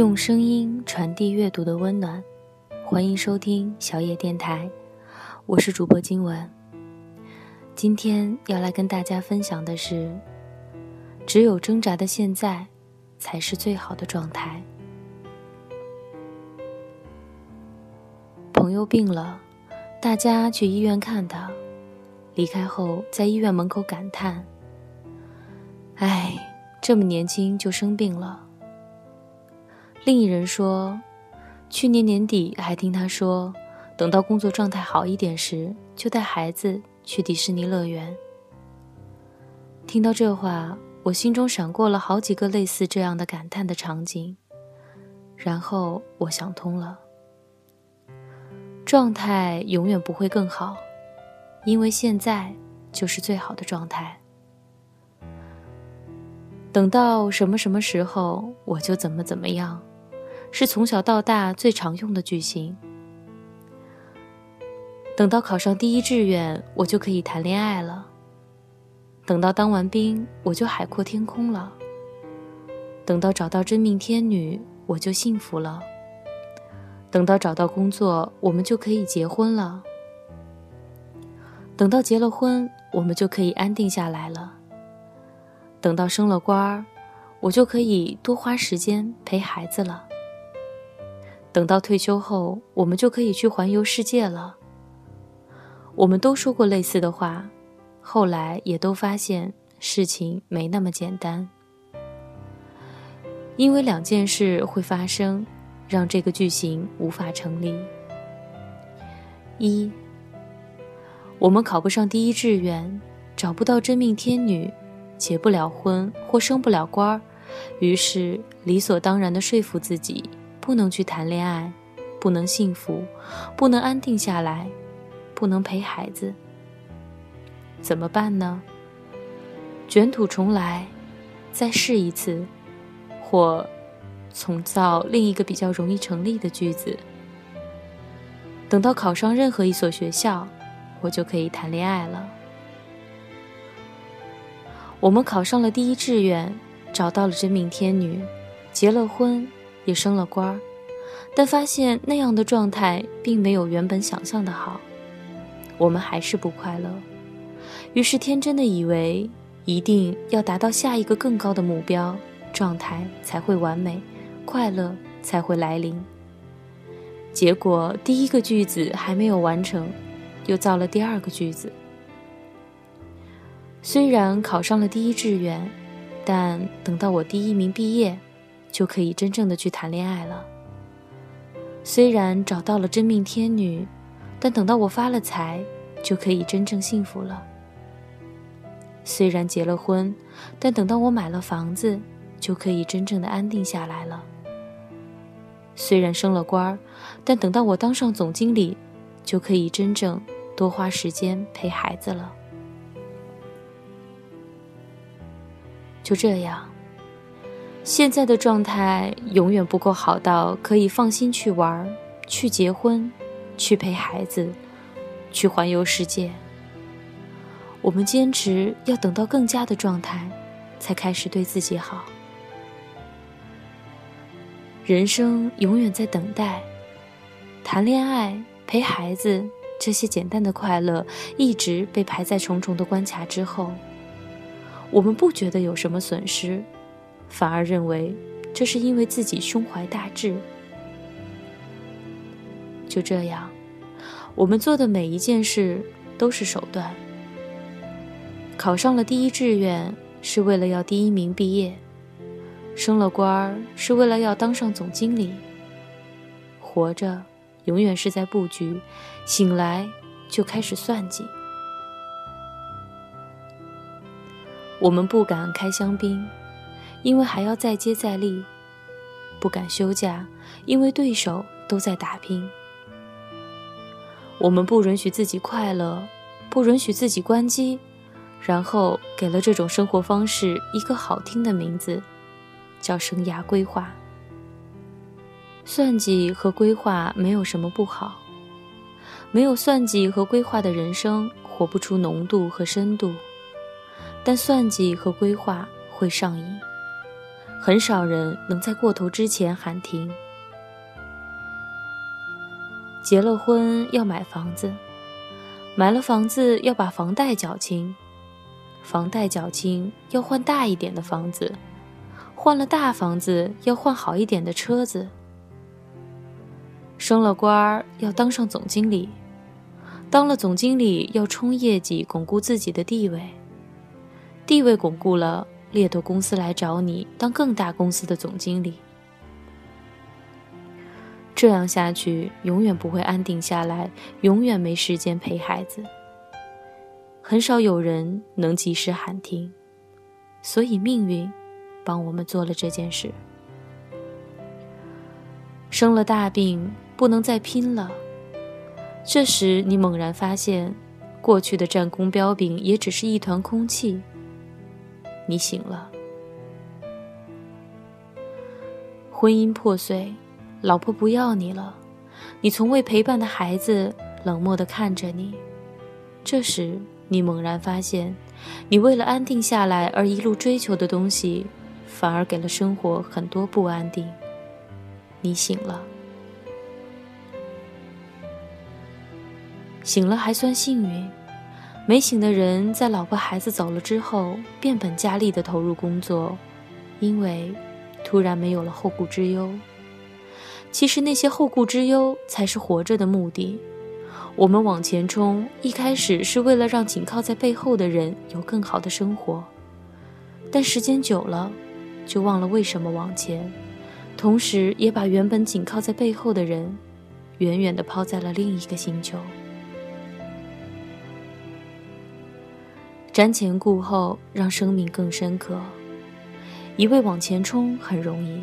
用声音传递阅读的温暖，欢迎收听小野电台，我是主播金文。今天要来跟大家分享的是，只有挣扎的现在，才是最好的状态。朋友病了，大家去医院看他，离开后在医院门口感叹：“哎，这么年轻就生病了。”另一人说，去年年底还听他说，等到工作状态好一点时，就带孩子去迪士尼乐园。听到这话，我心中闪过了好几个类似这样的感叹的场景，然后我想通了：状态永远不会更好，因为现在就是最好的状态。等到什么什么时候，我就怎么怎么样。是从小到大最常用的句型。等到考上第一志愿，我就可以谈恋爱了；等到当完兵，我就海阔天空了；等到找到真命天女，我就幸福了；等到找到工作，我们就可以结婚了；等到结了婚，我们就可以安定下来了；等到升了官儿，我就可以多花时间陪孩子了。等到退休后，我们就可以去环游世界了。我们都说过类似的话，后来也都发现事情没那么简单。因为两件事会发生，让这个句型无法成立。一，我们考不上第一志愿，找不到真命天女，结不了婚或升不了官儿，于是理所当然地说服自己。不能去谈恋爱，不能幸福，不能安定下来，不能陪孩子，怎么办呢？卷土重来，再试一次，或重造另一个比较容易成立的句子。等到考上任何一所学校，我就可以谈恋爱了。我们考上了第一志愿，找到了真命天女，结了婚。也升了官儿，但发现那样的状态并没有原本想象的好，我们还是不快乐。于是天真的以为一定要达到下一个更高的目标，状态才会完美，快乐才会来临。结果第一个句子还没有完成，又造了第二个句子。虽然考上了第一志愿，但等到我第一名毕业。就可以真正的去谈恋爱了。虽然找到了真命天女，但等到我发了财，就可以真正幸福了。虽然结了婚，但等到我买了房子，就可以真正的安定下来了。虽然升了官儿，但等到我当上总经理，就可以真正多花时间陪孩子了。就这样。现在的状态永远不够好到可以放心去玩、去结婚、去陪孩子、去环游世界。我们坚持要等到更佳的状态，才开始对自己好。人生永远在等待，谈恋爱、陪孩子这些简单的快乐，一直被排在重重的关卡之后。我们不觉得有什么损失。反而认为，这是因为自己胸怀大志。就这样，我们做的每一件事都是手段。考上了第一志愿，是为了要第一名毕业；升了官儿，是为了要当上总经理。活着，永远是在布局；醒来，就开始算计。我们不敢开香槟。因为还要再接再厉，不敢休假，因为对手都在打拼。我们不允许自己快乐，不允许自己关机，然后给了这种生活方式一个好听的名字，叫生涯规划。算计和规划没有什么不好，没有算计和规划的人生活不出浓度和深度，但算计和规划会上瘾。很少人能在过头之前喊停。结了婚要买房子，买了房子要把房贷缴清，房贷缴清要换大一点的房子，换了大房子要换好一点的车子。升了官儿要当上总经理，当了总经理要冲业绩，巩固自己的地位。地位巩固了，猎头公司来找你当更大公司的总经理。这样下去，永远不会安定下来，永远没时间陪孩子。很少有人能及时喊停，所以命运帮我们做了这件事。生了大病。不能再拼了。这时，你猛然发现，过去的战功彪炳也只是一团空气。你醒了。婚姻破碎，老婆不要你了，你从未陪伴的孩子冷漠地看着你。这时，你猛然发现，你为了安定下来而一路追求的东西，反而给了生活很多不安定。你醒了。醒了还算幸运，没醒的人在老婆孩子走了之后，变本加厉地投入工作，因为突然没有了后顾之忧。其实那些后顾之忧才是活着的目的。我们往前冲，一开始是为了让紧靠在背后的人有更好的生活，但时间久了，就忘了为什么往前，同时也把原本紧靠在背后的人，远远地抛在了另一个星球。瞻前顾后，让生命更深刻。一味往前冲很容易，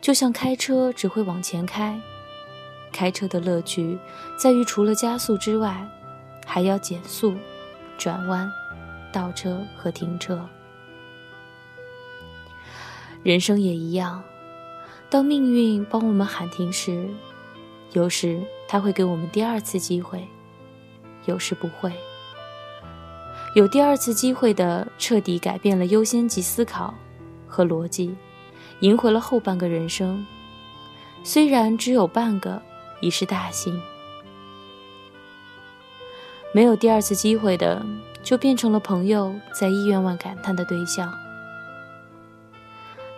就像开车只会往前开。开车的乐趣在于除了加速之外，还要减速、转弯、倒车和停车。人生也一样，当命运帮我们喊停时，有时他会给我们第二次机会，有时不会。有第二次机会的，彻底改变了优先级思考和逻辑，赢回了后半个人生。虽然只有半个，已是大幸。没有第二次机会的，就变成了朋友在医院外感叹的对象。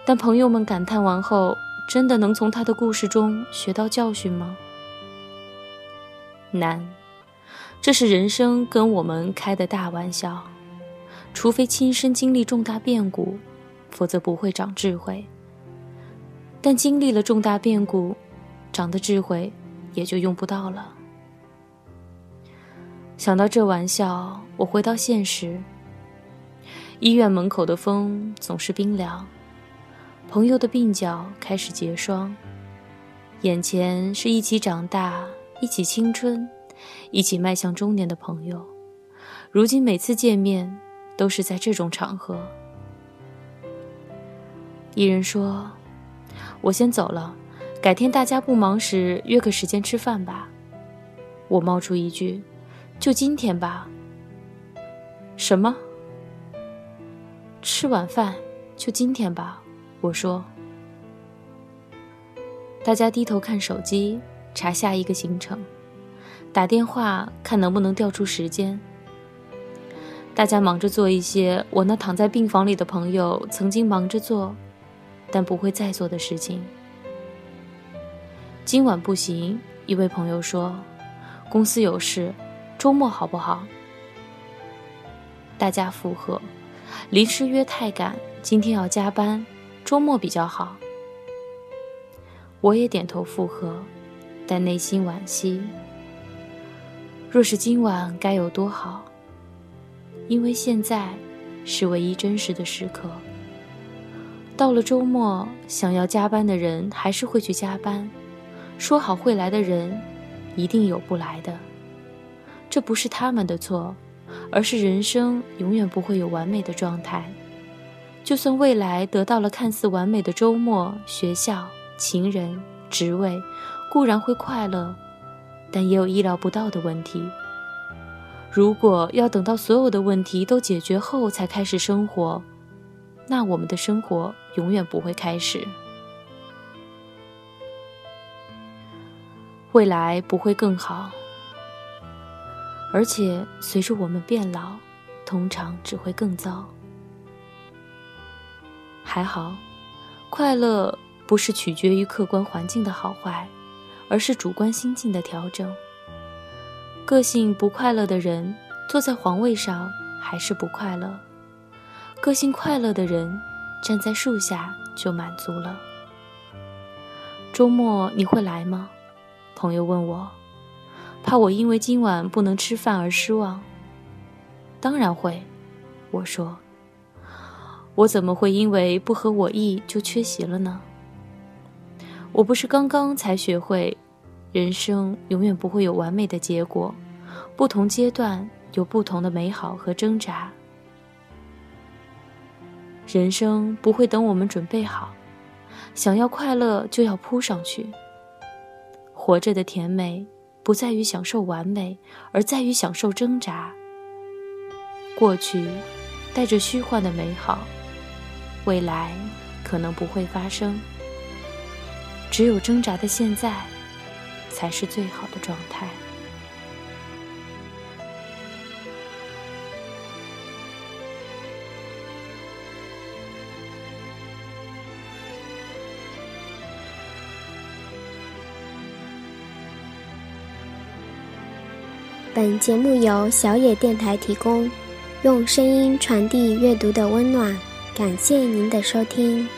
但朋友们感叹完后，真的能从他的故事中学到教训吗？难。这是人生跟我们开的大玩笑，除非亲身经历重大变故，否则不会长智慧。但经历了重大变故，长的智慧也就用不到了。想到这玩笑，我回到现实。医院门口的风总是冰凉，朋友的鬓角开始结霜，眼前是一起长大，一起青春。一起迈向中年的朋友，如今每次见面都是在这种场合。一人说：“我先走了，改天大家不忙时约个时间吃饭吧。”我冒出一句：“就今天吧。”什么？吃晚饭就今天吧？我说。大家低头看手机，查下一个行程。打电话看能不能调出时间。大家忙着做一些我那躺在病房里的朋友曾经忙着做，但不会再做的事情。今晚不行，一位朋友说，公司有事，周末好不好？大家附和，临时约太赶，今天要加班，周末比较好。我也点头附和，但内心惋惜。若是今晚该有多好！因为现在是唯一真实的时刻。到了周末，想要加班的人还是会去加班，说好会来的人，一定有不来的。这不是他们的错，而是人生永远不会有完美的状态。就算未来得到了看似完美的周末、学校、情人、职位，固然会快乐。但也有意料不到的问题。如果要等到所有的问题都解决后才开始生活，那我们的生活永远不会开始。未来不会更好，而且随着我们变老，通常只会更糟。还好，快乐不是取决于客观环境的好坏，而是主观心境的调整。个性不快乐的人坐在皇位上还是不快乐，个性快乐的人站在树下就满足了。周末你会来吗？朋友问我，怕我因为今晚不能吃饭而失望。当然会，我说。我怎么会因为不合我意就缺席了呢？我不是刚刚才学会，人生永远不会有完美的结果，不同阶段有不同的美好和挣扎。人生不会等我们准备好，想要快乐就要扑上去。活着的甜美，不在于享受完美，而在于享受挣扎。过去带着虚幻的美好，未来可能不会发生。只有挣扎的现在，才是最好的状态。本节目由小野电台提供，用声音传递阅读的温暖。感谢您的收听。